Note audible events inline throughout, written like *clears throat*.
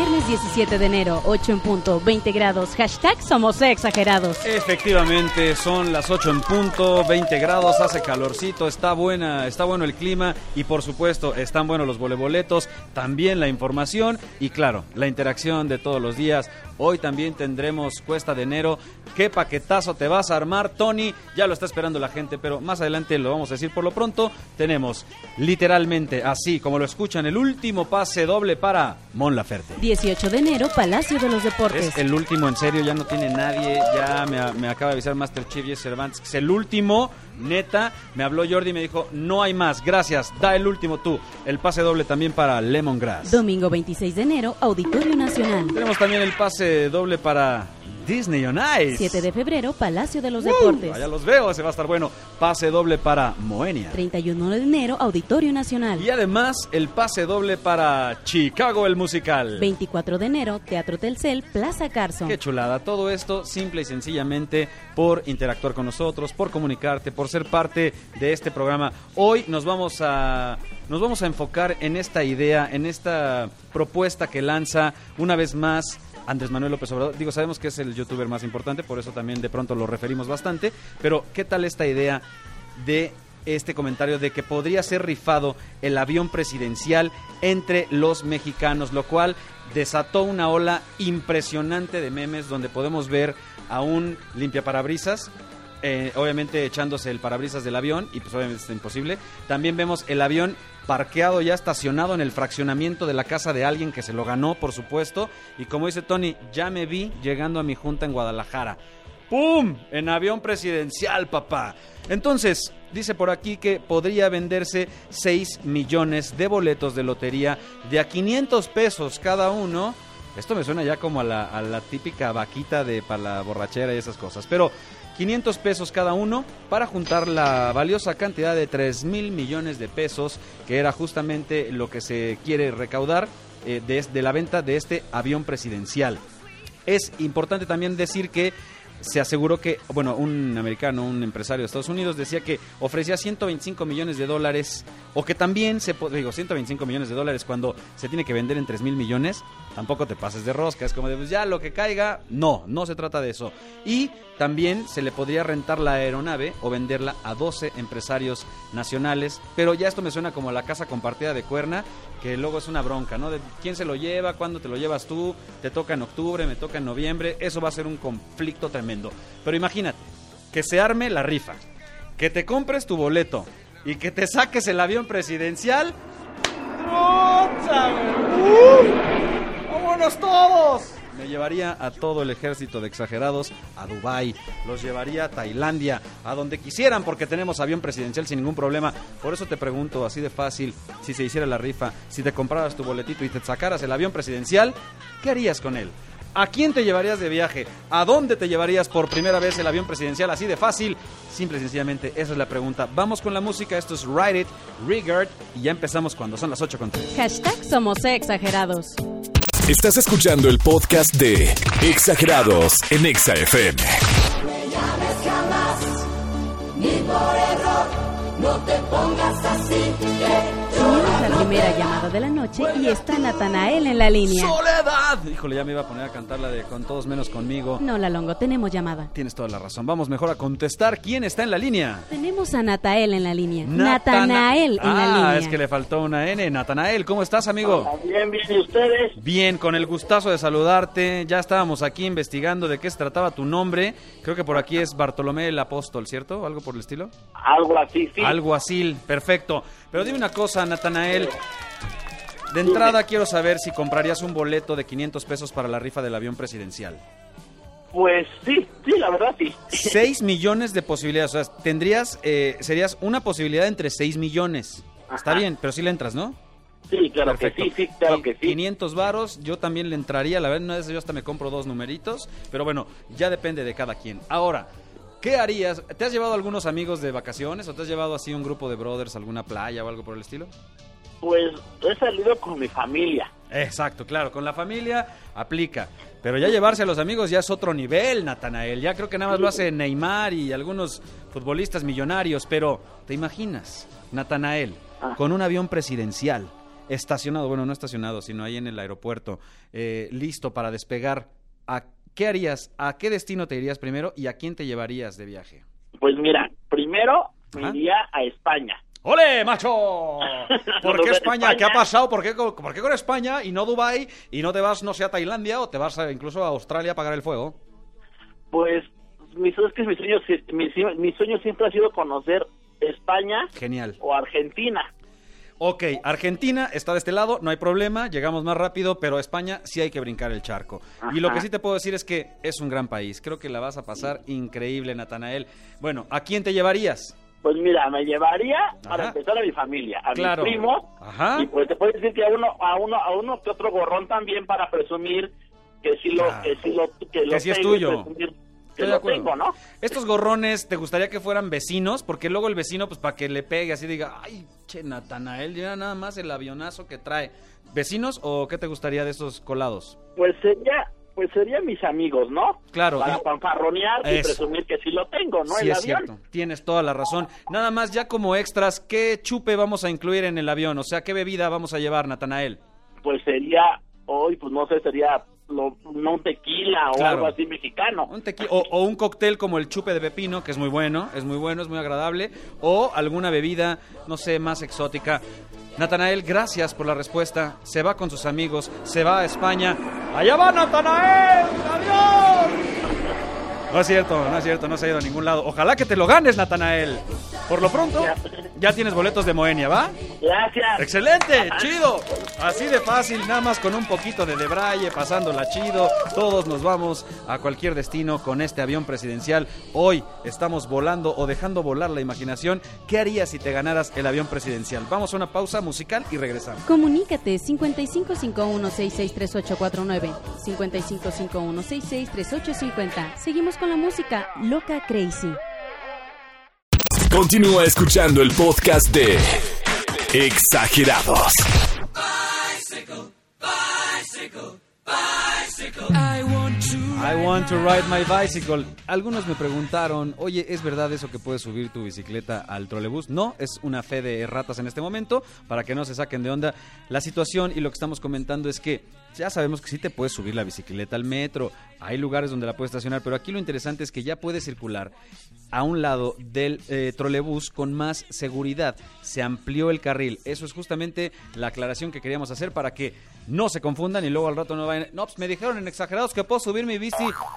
Viernes 17 de enero, 8 en punto, 20 grados, hashtag somos exagerados. Efectivamente, son las 8 en punto, 20 grados, hace calorcito, está buena, está bueno el clima y por supuesto están buenos los voleboletos, también la información y claro, la interacción de todos los días. Hoy también tendremos cuesta de enero. ¿Qué paquetazo te vas a armar, Tony? Ya lo está esperando la gente, pero más adelante lo vamos a decir por lo pronto. Tenemos literalmente, así como lo escuchan, el último pase doble para Mon Laferte. 18 de enero, Palacio de los Deportes. Es el último, en serio, ya no tiene nadie. Ya me, me acaba de avisar Master Chief Jesse Cervantes. Es el último, neta. Me habló Jordi y me dijo: No hay más, gracias. Da el último tú. El pase doble también para Lemongrass. Domingo 26 de enero, Auditorio Nacional. Tenemos también el pase doble para Disney on Ice. 7 de febrero, Palacio de los Uh, Deportes. allá los veo, se va a estar bueno. Pase doble para Moenia. 31 de enero, Auditorio Nacional. Y además el pase doble para Chicago el musical. 24 de enero, Teatro Telcel, Plaza Carson. Qué chulada. Todo esto simple y sencillamente por interactuar con nosotros, por comunicarte, por ser parte de este programa. Hoy nos vamos a nos vamos a enfocar en esta idea, en esta propuesta que lanza una vez más Andrés Manuel López Obrador. Digo, sabemos que es el youtuber más importante, por eso también de pronto lo referimos bastante, pero ¿qué tal esta idea de este comentario de que podría ser rifado el avión presidencial entre los mexicanos, lo cual desató una ola impresionante de memes donde podemos ver a un limpiaparabrisas eh, obviamente echándose el parabrisas del avión y pues obviamente es imposible. También vemos el avión parqueado ya estacionado en el fraccionamiento de la casa de alguien que se lo ganó, por supuesto. Y como dice Tony, ya me vi llegando a mi junta en Guadalajara. ¡Pum! En avión presidencial, papá. Entonces, dice por aquí que podría venderse 6 millones de boletos de lotería de a 500 pesos cada uno. Esto me suena ya como a la, a la típica vaquita de para la borrachera y esas cosas. Pero 500 pesos cada uno para juntar la valiosa cantidad de 3 mil millones de pesos, que era justamente lo que se quiere recaudar eh, de, de la venta de este avión presidencial. Es importante también decir que se aseguró que, bueno, un americano, un empresario de Estados Unidos decía que ofrecía 125 millones de dólares, o que también se, digo, 125 millones de dólares cuando se tiene que vender en 3 mil millones, tampoco te pases de rosca, es como de, pues ya lo que caiga, no, no se trata de eso. Y también se le podría rentar la aeronave o venderla a 12 empresarios nacionales, pero ya esto me suena como la casa compartida de Cuerna, que luego es una bronca, ¿no? De quién se lo lleva, cuándo te lo llevas tú, te toca en octubre, me toca en noviembre, eso va a ser un conflicto tremendo. Pero imagínate, que se arme la rifa, que te compres tu boleto y que te saques el avión presidencial. ¡Vámonos todos! Me llevaría a todo el ejército de exagerados a Dubai, los llevaría a Tailandia, a donde quisieran porque tenemos avión presidencial sin ningún problema. Por eso te pregunto, así de fácil, si se hiciera la rifa, si te compraras tu boletito y te sacaras el avión presidencial, ¿qué harías con él? ¿A quién te llevarías de viaje? ¿A dónde te llevarías por primera vez el avión presidencial? Así de fácil. Simple y sencillamente, esa es la pregunta. Vamos con la música. Esto es Ride It, Regard. Y ya empezamos cuando son las 8 con 3. Hashtag somos exagerados. Estás escuchando el podcast de Exagerados en Exa FM. Tenemos la primera llamada de la noche y está Natanael en la línea. ¡Soledad! Híjole, ya me iba a poner a cantar la de Con todos menos conmigo. No, la Longo, tenemos llamada. Tienes toda la razón. Vamos mejor a contestar. ¿Quién está en la línea? Tenemos a Natael en la línea. Natana- Natanael en la Ah, línea. es que le faltó una N. Natanael, ¿cómo estás, amigo? Bien, bien, ¿y ustedes? Bien, con el gustazo de saludarte. Ya estábamos aquí investigando de qué se trataba tu nombre. Creo que por aquí es Bartolomé el Apóstol, ¿cierto? ¿Algo por el estilo? Algo así, sí. Algo así, perfecto. Pero dime una cosa, Natanael. De entrada quiero saber si comprarías un boleto de 500 pesos para la rifa del avión presidencial. Pues sí, sí, la verdad sí. 6 millones de posibilidades. O sea, tendrías, eh, serías una posibilidad entre 6 millones. Está bien, pero sí le entras, ¿no? Sí, claro Perfecto. que sí, sí, claro que sí. 500 varos, yo también le entraría. La verdad, una vez yo hasta me compro dos numeritos. Pero bueno, ya depende de cada quien. Ahora, ¿Qué harías? ¿Te has llevado algunos amigos de vacaciones o te has llevado así un grupo de brothers a alguna playa o algo por el estilo? Pues he salido con mi familia. Exacto, claro, con la familia aplica. Pero ya llevarse a los amigos ya es otro nivel, Natanael. Ya creo que nada más lo hace Neymar y algunos futbolistas millonarios. Pero, ¿te imaginas, Natanael, Ah. con un avión presidencial, estacionado, bueno, no estacionado, sino ahí en el aeropuerto, eh, listo para despegar? ¿A qué harías? ¿A qué destino te irías primero y a quién te llevarías de viaje? Pues mira, primero me Ajá. iría a España. ¡Ole, macho! *laughs* ¿Por qué España? ¿Qué ha pasado? ¿Por qué, con- por qué con España y no Dubai y no te vas, no sé, a Tailandia o te vas a- incluso a Australia a apagar el fuego? Pues mi, es que mi sueño, si- mi, mi sueño siempre ha sido conocer España Genial. o Argentina. Ok, Argentina está de este lado, no hay problema, llegamos más rápido, pero a España sí hay que brincar el charco. Y lo que sí te puedo decir es que es un gran país. Creo que la vas a pasar increíble, Natanael. Bueno, ¿a quién te llevarías? Pues mira, me llevaría para empezar a mi familia, a Claro. mis primos. Ajá. Y pues te puedo decir que a uno, a uno, a uno que otro gorrón también para presumir que sí lo, Claro. que sí lo, que lo Que sí es tuyo. presumir Estoy Que de lo acuerdo. tengo, ¿no? Estos gorrones, ¿te gustaría que fueran vecinos? Porque luego el vecino, pues para que le pegue así, diga, ay, che, Natanael, ya nada más el avionazo que trae. ¿Vecinos o qué te gustaría de esos colados? Pues sería, pues serían mis amigos, ¿no? Claro, Para y- fanfarronear y Eso. presumir que sí lo tengo, ¿no? sí, el es avión. cierto. Tienes toda la razón. Nada más, ya como extras, ¿qué chupe vamos a incluir en el avión? O sea, ¿qué bebida vamos a llevar, Natanael? Pues sería, hoy, pues no sé, sería lo, no un tequila o Claro. algo así mexicano. Un o, o un cóctel como el chupe de pepino, que es muy bueno, es muy bueno, es muy agradable. O alguna bebida, no sé, más exótica. Natanael, gracias por la respuesta. Se va con sus amigos, se va a España. ¡Allá va Natanael! ¡Adiós! No es cierto, no es cierto, no se ha ido a ningún lado. Ojalá que te lo ganes, Natanael. Por lo pronto, ya tienes boletos de Moenia, ¿va? Gracias. Excelente, chido. Así de fácil, nada más con un poquito de debraye, pasándola chido. Todos nos vamos a cualquier destino con este avión presidencial. Hoy estamos volando o dejando volar la imaginación. ¿Qué harías si te ganaras el avión presidencial? Vamos a una pausa musical y regresamos. Comunícate 5551663849, 5551663850. Seguimos con la música Loca Crazy. Continúa escuchando el podcast de Exagerados. I want to ride my bicycle. Algunos me preguntaron, oye, ¿es verdad eso que puedes subir tu bicicleta al trolebús? No, es una fe de ratas en este momento, para que no se saquen de onda. La situación y lo que estamos comentando es que ya sabemos que sí te puedes subir la bicicleta al metro, hay lugares donde la puedes estacionar, pero aquí lo interesante es que ya puedes circular a un lado del eh, trolebús con más seguridad. Se amplió el carril. Eso es justamente la aclaración que queríamos hacer para que no se confundan y luego al rato no vayan. No, pues me dijeron en exagerados que puedo subir mi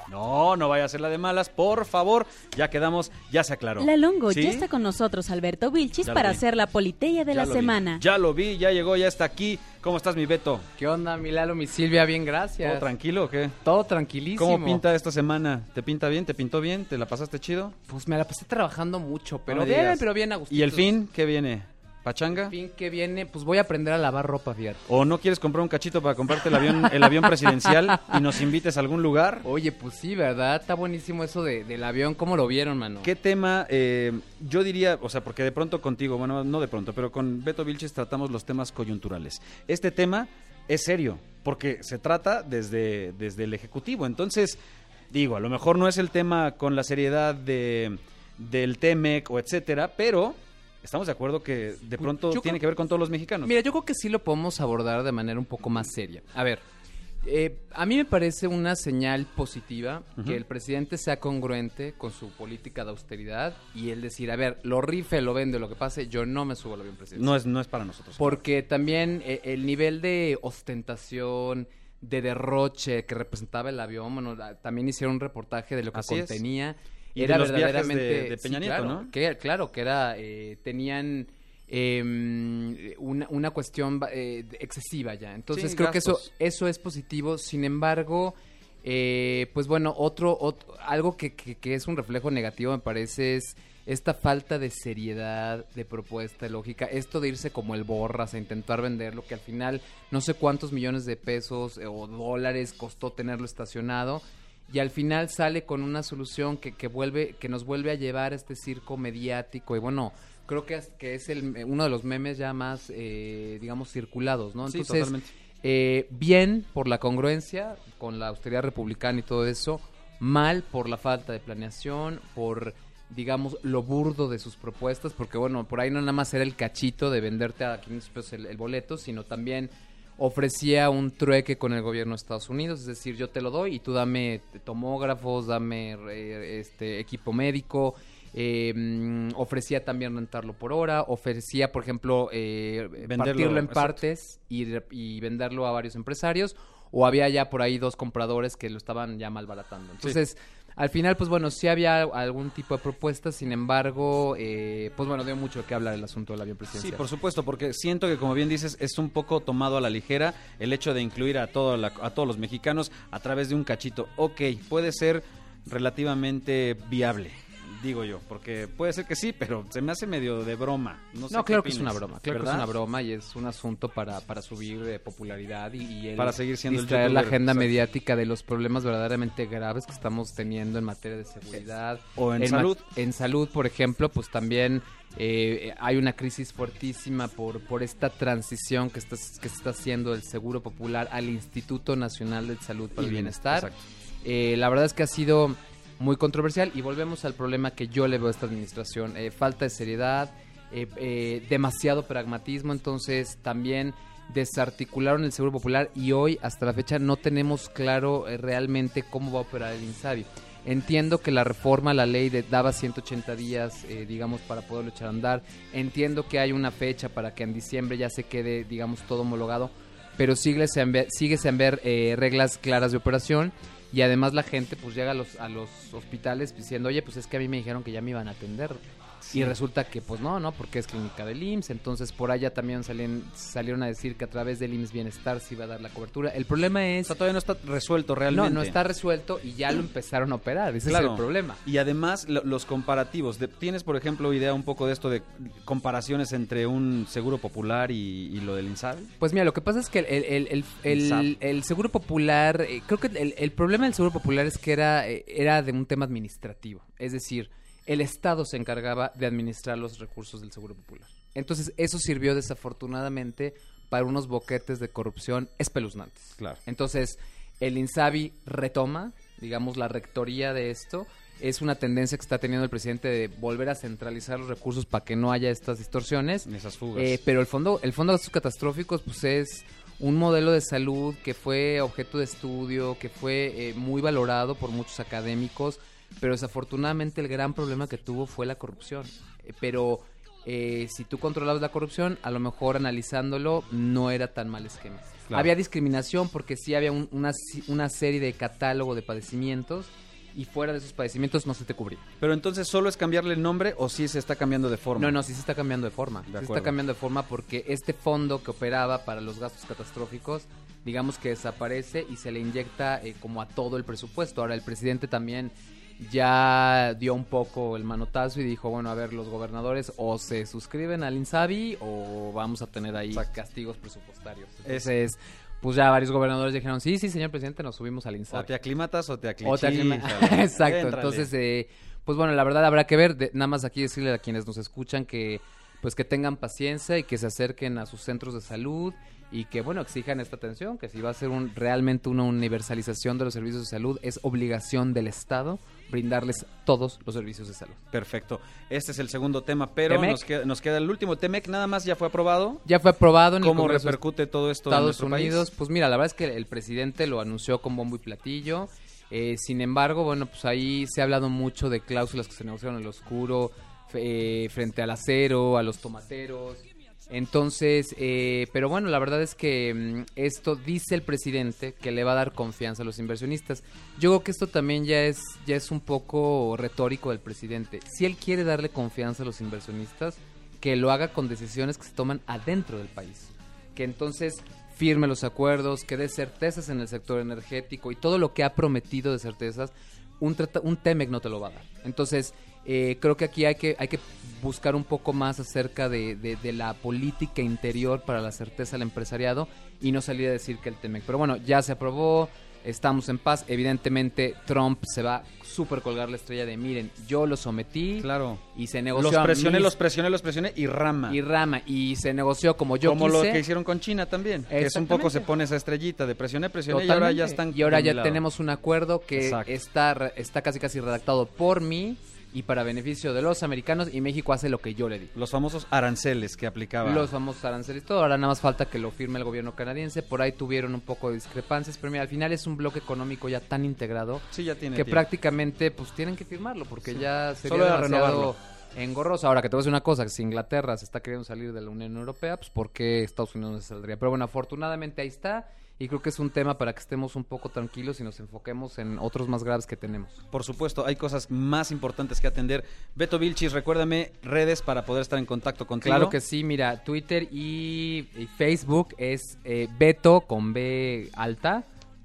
No, no vaya a ser la de malas, por favor. Ya quedamos, ya se aclaró. La Longo, ¿Sí? ya está con nosotros Alberto Vilchis para vi. hacer la politeya de Ya la vi. semana. Ya lo vi, ya llegó, ya está aquí. ¿Cómo estás, mi Beto? ¿Qué onda, mi Lalo, mi Silvia? Bien, gracias. ¿Todo tranquilo o qué? Todo tranquilísimo. ¿Cómo pinta esta semana? ¿Te pinta bien? ¿Te pintó bien? ¿Te la pasaste chido? Pues me la pasé trabajando mucho, pero bien, pero bien a gusto. ¿Y el fin qué viene? ¿Pachanga? Fin que viene, pues voy a aprender a lavar ropa, fíjate. ¿O no quieres comprar un cachito para comprarte el avión, el avión presidencial y nos invites a algún lugar? Oye, pues sí, ¿verdad? Está buenísimo eso de, del avión. ¿Cómo lo vieron, mano? ¿Qué tema? eh, yo diría, o sea, porque de pronto contigo, bueno, no de pronto, pero con Beto Vilches tratamos los temas coyunturales. Este tema es serio, porque se trata desde, desde el Ejecutivo. Entonces, digo, a lo mejor no es el tema con la seriedad de, del TEMEC o etcétera, pero estamos de acuerdo que de pronto Yo tiene creo- que ver con todos los mexicanos. Mira, yo creo que sí lo podemos abordar de manera un poco más seria. A ver, eh, a mí me parece una señal positiva que el presidente sea congruente con su política de austeridad y el decir, a ver, lo rife, lo vende, lo que pase, yo no me subo al avión presidencial. no, es, no es para nosotros. Porque también eh, el nivel de ostentación, de derroche que representaba el avión, bueno, la- también hicieron un reportaje de lo que Así es. Y era de los viajes de- verdaderamente de Peña sí, Nieto, claro, ¿no? Que, claro, que era, eh, tenían em, una, una cuestión eh, excesiva ya. Entonces Sí, creo que eso, eso es positivo. Sin embargo, eh, pues bueno, otro, otro algo que, que- que es un reflejo negativo me parece es esta falta de seriedad, de propuesta, de lógica, esto de irse como el borras a intentar venderlo, que al final no sé cuántos millones de pesos eh, o dólares costó tenerlo estacionado y al final sale con una solución que, que vuelve que nos vuelve a llevar a este circo mediático y bueno creo que es, que es el, uno de los memes ya más eh, digamos circulados no Sí, entonces totalmente. eh, bien por la congruencia con la austeridad republicana y todo eso mal por la falta de planeación por digamos lo burdo de sus propuestas porque bueno por ahí no nada más era el cachito de venderte a 500 pesos el, el boleto sino también ofrecía un trueque con el gobierno de Estados Unidos, es decir, yo te lo doy y tú dame tomógrafos, dame eh, este equipo médico, eh, mm, ofrecía también rentarlo por hora, ofrecía, por ejemplo, eh, Venderlo, partirlo en exacto. partes y, y venderlo a varios empresarios, o había ya por ahí dos compradores que lo estaban ya malbaratando. Entonces, al final, pues bueno, sí había algún tipo de propuesta, sin embargo, eh, pues bueno, dio mucho que hablar el asunto del avión Sí, presidencial. por supuesto, porque siento que, como bien dices, es un poco tomado a la ligera el hecho de incluir a, toda la- a todos los mexicanos a través de un cachito. Ok, puede ser relativamente viable, digo yo, porque puede ser que sí, pero se me hace medio de broma. No, sé No, claro que es una broma, claro que es una broma y es un asunto para, para subir de popularidad y, y el Para seguir siendo el distraer la youtuber, agenda mediática de los problemas verdaderamente graves que estamos teniendo en materia de seguridad. O en salud. En salud, por ejemplo, pues también eh, hay una crisis fuertísima por, por esta transición que, está, que se está haciendo del Seguro Popular al Instituto Nacional de Salud para Y el bien, Bienestar. exacto. Eh, la verdad es que ha sido muy controversial y volvemos al problema que yo le veo a esta administración. Eh, falta de seriedad, eh, eh, demasiado pragmatismo, entonces también desarticularon el Seguro Popular y hoy hasta la fecha no tenemos claro realmente cómo va a operar el INSABI. Entiendo que la reforma la ley de, daba 180 días, eh, digamos, para poderlo echar a andar. Entiendo que hay una fecha para que en diciembre ya se quede, digamos, todo homologado. Pero sigue sin ver, eh, reglas claras de operación. Y además la gente pues llega a los, a los hospitales diciendo, oye, pues es que a mí me dijeron que ya me iban a atender. Y resulta que pues no, no, porque es clínica del IMSS. Entonces por allá también salien- salieron a decir que a través del IMSS Bienestar se iba a dar la cobertura. El problema O es... sea, todavía no está resuelto realmente. No, no está resuelto y ya lo empezaron a operar. Ese Claro. es el problema. Y además lo- los comparativos. De- ¿Tienes, por ejemplo, idea un poco de esto de comparaciones entre un seguro popular y, y lo del INSABI? Pues mira, lo que pasa es que el, el, el, Seguro Popular, eh, creo que el, el problema del Seguro Popular es que era, eh, era de un tema administrativo. Es decir, el Estado se encargaba de administrar los recursos del Seguro Popular. Entonces, eso sirvió desafortunadamente para unos boquetes de corrupción espeluznantes. Claro. Entonces, el INSABI retoma, digamos, la rectoría de esto. Es una tendencia que está teniendo el presidente de volver a centralizar los recursos para que no haya estas distorsiones. Esas fugas. Eh, pero el fondo, el fondo de gastos catastróficos, pues es un modelo de salud que fue objeto de estudio, que fue eh, muy valorado por muchos académicos, pero desafortunadamente el gran problema que tuvo fue la corrupción. Eh, pero eh, si tú controlabas la corrupción, a lo mejor analizándolo no era tan mal esquema. Claro. Había discriminación porque sí había un- una, una serie de catálogo de padecimientos y fuera de esos padecimientos no se te cubría. Pero entonces, ¿solo es cambiarle el nombre o sí se está cambiando de forma? No, no, sí se está cambiando de forma. Se está cambiando de forma porque este fondo que operaba para los gastos catastróficos, digamos que desaparece y se le inyecta eh, como a todo el presupuesto. Ahora el presidente también ya dio un poco el manotazo y dijo, bueno, a ver, los gobernadores o se suscriben al INSABI o vamos a tener ahí castigos presupuestarios. Entonces, pues ya varios gobernadores dijeron, sí, sí, señor presidente, nos subimos al INSABI. O te aclimatas o te O te aclichas. aclima- *laughs* Exacto, entonces, eh, pues bueno, la verdad habrá que ver, de- nada más aquí decirle a quienes nos escuchan que pues que tengan paciencia y que se acerquen a sus centros de salud y que bueno, exijan esta atención, que si va a ser un, realmente una universalización de los servicios de salud, es obligación del Estado brindarles todos los servicios de salud. Perfecto. Este es el segundo tema, pero nos queda, nos queda el último. Temec nada más ya fue aprobado. Ya fue aprobado en ¿Cómo repercute todo esto en Estados Unidos, país? pues mira, la verdad es que el presidente lo anunció con bombo y platillo. Eh, sin embargo, bueno, pues ahí se ha hablado mucho de cláusulas que se negociaron en el oscuro eh, frente al acero, a los tomateros. Entonces, eh, pero bueno, la verdad es que mm, esto dice el presidente que le va a dar confianza a los inversionistas. Yo creo que esto también ya es, ya es un poco retórico del presidente. Si él quiere darle confianza a los inversionistas, que lo haga con decisiones que se toman adentro del país que entonces firme los acuerdos, que dé certezas en el sector energético y todo lo que ha prometido de certezas, un, un TEMEC no te lo va a dar. Entonces, eh, creo que aquí hay que, hay que buscar un poco más acerca de, de- de la política interior para la certeza del empresariado y no salir a decir que el TEMEC. Pero bueno, ya se aprobó, estamos en paz. Evidentemente, Trump se va a super colgar la estrella de, miren, yo lo sometí Claro. y se negoció Los presioné, mis- los presioné, los presioné y rama. y rama y se negoció como yo Como quise. lo que hicieron con China también. Que es un poco se pone esa estrellita de presioné, presioné y ahora ya están. Y ahora ya tenemos un acuerdo que Exacto. está, está casi casi redactado por mí y para beneficio de los americanos y México hace lo que yo le di. Los famosos aranceles que aplicaba. Los famosos aranceles, todo. Ahora nada más falta que lo firme el gobierno canadiense. Por ahí tuvieron un poco de discrepancias, pero mira, al final es un bloque económico ya tan integrado Sí, ya tiene que tiempo. prácticamente pues tienen que firmarlo porque ya sería Solo demasiado renovarlo. engorroso. Ahora que te voy a decir una cosa, que si Inglaterra se está queriendo salir de la Unión Europea, pues ¿por qué Estados Unidos no se saldría? Pero bueno, afortunadamente ahí está y creo que es un tema para que estemos un poco tranquilos y nos enfoquemos en otros más graves que tenemos. Por supuesto, hay cosas más importantes que atender. Beto Vilchis, recuérdame redes para poder estar en contacto contigo. Claro que sí, mira, Twitter y, y Facebook es eh, Beto con B alta,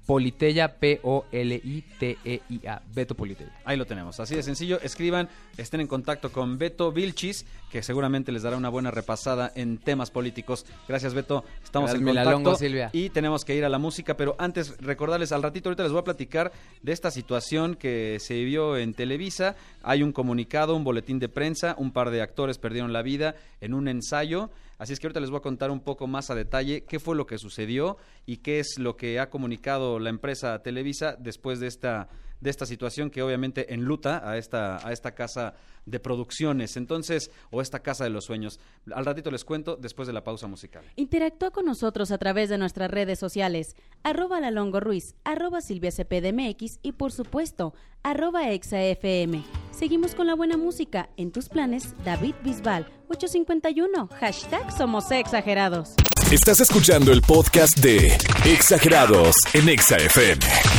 Politeya, P-O-L-I-T-E-I-A, Beto Politeya. Ahí lo tenemos. Así de sencillo. Escriban, estén en contacto con Beto Vilchis, que seguramente les dará una buena repasada en temas políticos. Gracias, Beto. Estamos Gracias, en contacto. Silvia. Y tenemos que ir a la música, pero antes recordarles al ratito, ahorita les voy a platicar de esta situación que se vivió en Televisa. Hay un comunicado, un boletín de prensa, un par de actores perdieron la vida en un ensayo. Así es que ahorita les voy a contar un poco más a detalle qué fue lo que sucedió y qué es lo que ha comunicado la empresa Televisa después de esta de esta situación que obviamente enluta a esta a esta casa de producciones, entonces o esta casa de los sueños. Al ratito les cuento después de la pausa musical. Interactúa con nosotros a través de nuestras redes sociales, arroba la Longo Ruiz, arroba Silvia CPDMX y por supuesto, arroba ExaFM. Seguimos con la buena música. En tus planes, David Bisbal, 851, hashtag Somos Exagerados. Estás escuchando el podcast de Exagerados en Exa FM.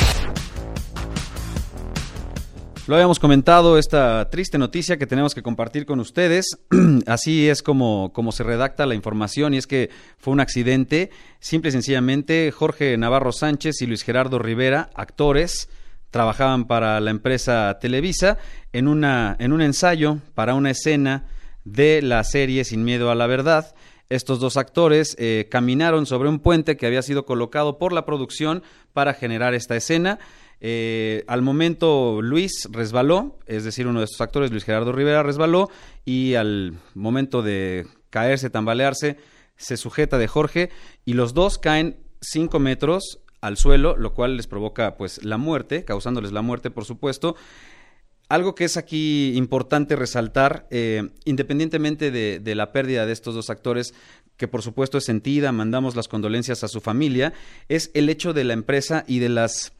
Lo habíamos comentado, esta triste noticia que tenemos que compartir con ustedes. *clears throat* Así es como, como se redacta la información y es que fue un accidente. Simple y sencillamente, Jorge Navarro Sánchez y Luis Gerardo Rivera, actores, trabajaban para la empresa Televisa en, una, en un ensayo para una escena de la serie Sin Miedo a la Verdad. Estos dos actores eh, caminaron sobre un puente que había sido colocado por la producción para generar esta escena. Eh, al momento Luis resbaló, es decir, uno de estos actores, Luis Gerardo Rivera, resbaló y al momento de caerse, tambalearse, se sujeta de Jorge y los dos caen cinco metros al suelo, lo cual les provoca pues la muerte, causándoles la muerte, por supuesto. Algo que es aquí importante resaltar, eh, independientemente de, de la pérdida de estos dos actores, que por supuesto es sentida, mandamos las condolencias a su familia, es el hecho de la empresa y de las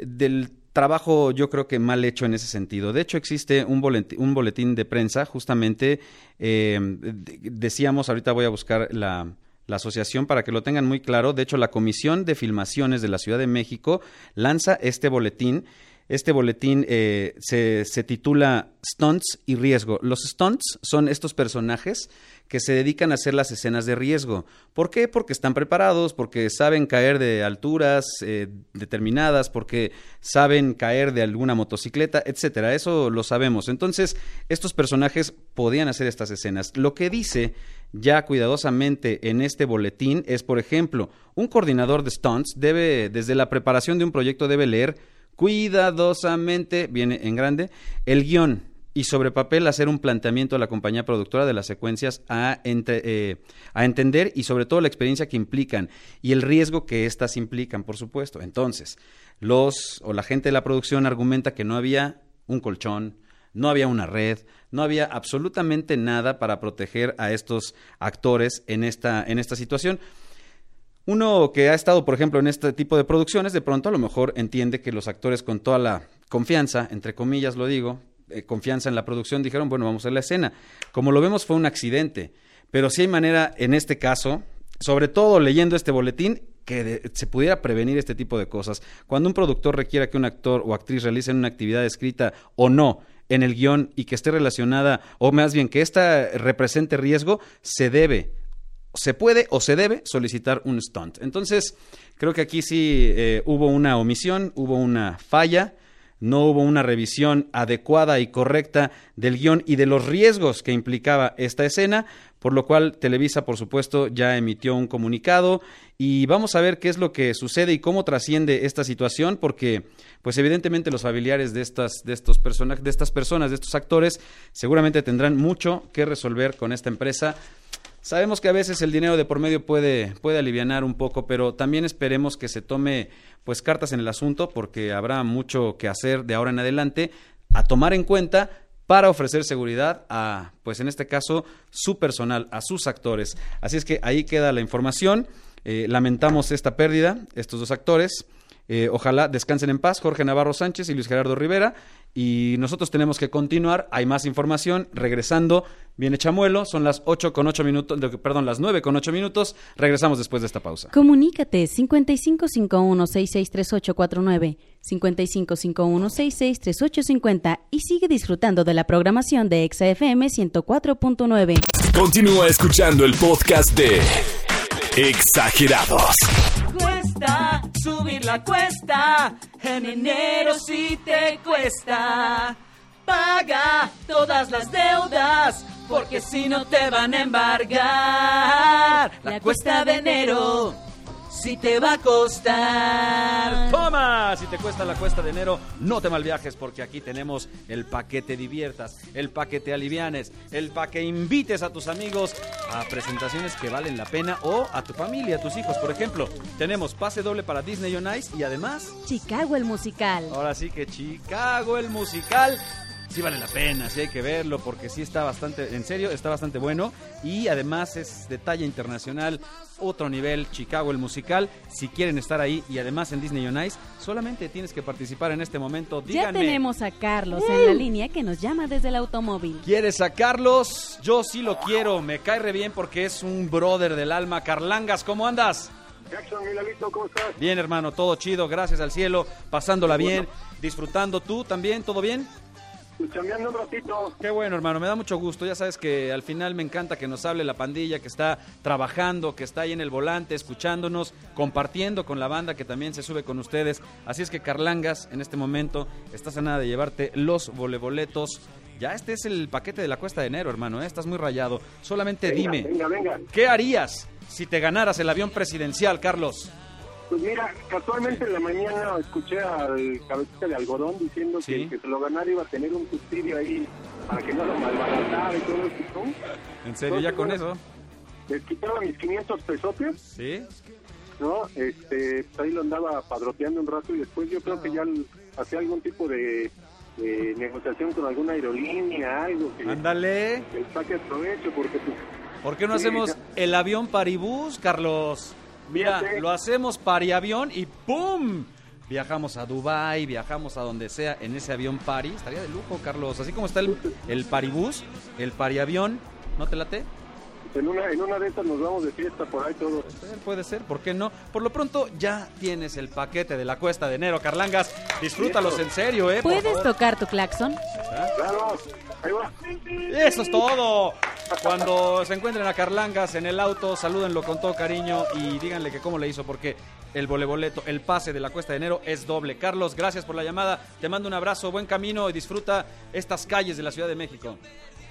del trabajo yo creo que mal hecho en ese sentido. De hecho existe un boletín, un boletín de prensa, justamente eh, de- decíamos, ahorita voy a buscar la, la asociación para que lo tengan muy claro. De hecho, la Comisión de Filmaciones de la Ciudad de México lanza este boletín. Este boletín eh, se, se titula Stunts y Riesgo. Los stunts son estos personajes que se dedican a hacer las escenas de riesgo. ¿Por qué? Porque están preparados, porque saben caer de alturas eh, determinadas, porque saben caer de alguna motocicleta, etcétera. Eso lo sabemos. Entonces, estos personajes podían hacer estas escenas. Lo que dice ya cuidadosamente en este boletín es, por ejemplo, un coordinador de stunts debe, desde la preparación de un proyecto, debe leer cuidadosamente, viene en grande, el guion y sobre papel hacer un planteamiento a la compañía productora de las secuencias a, eh, entender y sobre todo la experiencia que implican y el riesgo que éstas implican, por supuesto. Entonces, los o la gente de la producción argumenta que no había un colchón, no había una red, no había absolutamente nada para proteger a estos actores en esta, en esta situación. Uno que ha estado, por ejemplo, en este tipo de producciones, de pronto a lo mejor entiende que los actores con toda la confianza, entre comillas lo digo, eh, confianza en la producción, dijeron, bueno, vamos a la escena. Como lo vemos, fue un accidente, pero sí hay manera, en este caso, sobre todo leyendo este boletín, que se pudiera prevenir este tipo de cosas. Cuando un productor requiera que un actor o actriz realicen una actividad escrita o no en el guion y que esté relacionada, o más bien que esta represente riesgo, se debe se puede o se debe solicitar un stunt. Entonces, creo que aquí sí eh, hubo una omisión, hubo una falla. no hubo una revisión adecuada y correcta del guion y de los riesgos que implicaba esta escena, por lo cual Televisa, por supuesto, ya emitió un comunicado y vamos a ver qué es lo que sucede y cómo trasciende esta situación, porque, pues evidentemente los familiares de estas, de estos personajes, de estas personas, de estos actores, seguramente tendrán mucho que resolver con esta empresa. Sabemos que a veces el dinero de por medio puede, puede alivianar un poco, pero también esperemos que se tome pues cartas en el asunto, porque habrá mucho que hacer de ahora en adelante, a tomar en cuenta para ofrecer seguridad a, pues en este caso, su personal, a sus actores. Así es que ahí queda la información. Eh, lamentamos esta pérdida, estos dos actores. Eh, ojalá descansen en paz Jorge Navarro Sánchez y Luis Gerardo Rivera. Y nosotros tenemos que continuar. Hay más información. Regresando, viene Chamuelo. Son las 8 con 8 minutos, perdón, las 9 con 8 minutos. Regresamos después de esta pausa. Comunícate 5551-663849, 5551-663850 y sigue disfrutando de la programación de ExaFM 104.9. Continúa escuchando el podcast de Exagerados. Cuesta subir la cuesta, en enero sí te cuesta. Paga todas las deudas, porque si no te van a embargar. La cuesta de enero sí te va a costar. Toma, si te cuesta la cuesta de enero, no te malviajes porque aquí tenemos el paquete diviertas, el paquete alivianes, el pa' que invites a tus amigos a presentaciones que valen la pena o a tu familia, a tus hijos, por ejemplo. Tenemos pase doble para Disney on Ice y además, Chicago el musical. ahora sí que Chicago el musical sí vale la pena, sí hay que verlo porque sí está bastante, en serio, está bastante bueno y además es de talla internacional, otro nivel, Chicago el musical. Si quieren estar ahí y además en Disney on Ice, solamente tienes que participar en este momento. Ya Díganme, tenemos a Carlos en la línea que nos llama desde el automóvil. ¿Quieres sacarlos? Yo sí lo quiero, me cae re bien porque es un brother del alma. Carlangas, ¿cómo andas? Jackson, ¿cómo estás? Bien, hermano, todo chido, gracias al cielo, pasándola bien, disfrutando. ¿Tú también? ¿Todo bien? Chambeando un ratito. Qué bueno, hermano, me da mucho gusto. Ya sabes que al final me encanta que nos hable la pandilla, que está trabajando, que está ahí en el volante, escuchándonos, compartiendo con la banda que también se sube con ustedes. Así es que, Carlangas, en este momento estás a nada de llevarte los voleboletos. Ya este es el paquete de la cuesta de enero, hermano, ¿eh? estás muy rayado. Solamente Venga, dime, Venga, venga. ¿qué harías si te ganaras el avión presidencial, Carlos? Pues mira, casualmente en la mañana escuché al cabecita de algodón diciendo Sí. que el que se lo ganara iba a tener un subsidio ahí para que no lo malbaratara y todo eso. ¿En serio, ya con eso? Les quitaba mis 500 pesotes, ¿Sí? ¿no? Este, pues ahí lo andaba padroteando un rato y después yo creo que ya hacía algún tipo de, negociación con alguna aerolínea, algo que Ándale. que saque provecho, porque pues, ¿Por qué no Sí, hacemos ya. el avión paribús, Carlos? Mira, Fíjate. lo hacemos pariavión y ¡pum! Viajamos a Dubai, viajamos a donde sea en ese avión pari. Estaría de lujo, Carlos. Así como está el, el paribús, el pariavión. ¿No te late? en una, en una de estas nos vamos de fiesta por ahí todos. Puede ser, Puede ser, ¿por qué no? Por lo pronto ya tienes el paquete de la cuesta de enero, Carlangas. Disfrútalos en serio, ¿eh? ¿Puedes tocar tu claxon? Claro, ahí va. Eso es todo. Cuando se encuentren a Carlangas en el auto, salúdenlo con todo cariño y díganle que cómo le hizo, porque el voleboleto, el pase de la cuesta de enero es doble. Carlos, gracias por la llamada. Te mando un abrazo, buen camino y disfruta estas calles de la Ciudad de México.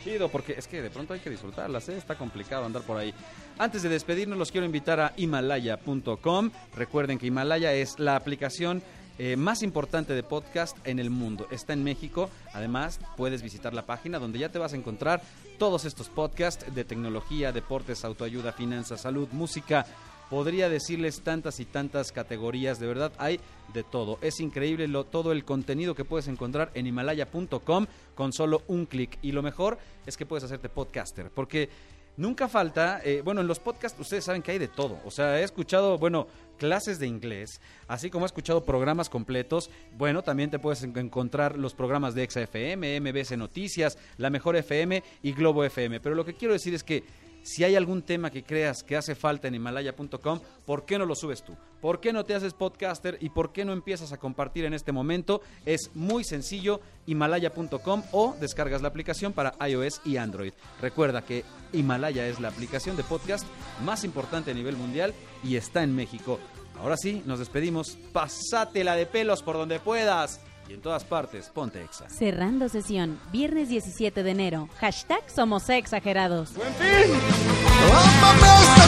Chido, porque es que de pronto hay que disfrutarlas, ¿eh? está complicado andar por ahí. Antes de despedirnos, los quiero invitar a himalaya.com. Recuerden que Himalaya es la aplicación eh, más importante de podcast en el mundo. Está en México. Además, puedes visitar la página donde ya te vas a encontrar todos estos podcasts de tecnología, deportes, autoayuda, finanzas, salud, música. Podría decirles tantas y tantas categorías, de verdad hay de todo. Es increíble lo, todo el contenido que puedes encontrar en himalaya.com con solo un clic. Y lo mejor es que puedes hacerte podcaster, porque Nunca falta, eh, bueno, en los podcasts ustedes saben que hay de todo. O sea, he escuchado, bueno, clases de inglés, así como he escuchado programas completos. Bueno, también te puedes en- encontrar los programas de Exa FM, MBC Noticias, La Mejor FM y Globo FM. Pero lo que quiero decir es que si hay algún tema que creas que hace falta en himalaya.com, ¿por qué no lo subes tú? ¿Por qué no te haces podcaster y por qué no empiezas a compartir en este momento? Es muy sencillo, himalaya.com o descargas la aplicación para iOS y Android. Recuerda que Himalaya es la aplicación de podcast más importante a nivel mundial y está en México. Ahora sí, nos despedimos. Pasátela de pelos por donde puedas. Y en todas partes, ponte Exa. Cerrando sesión, viernes 17 de enero. Hashtag Somos Exagerados. Ámame hasta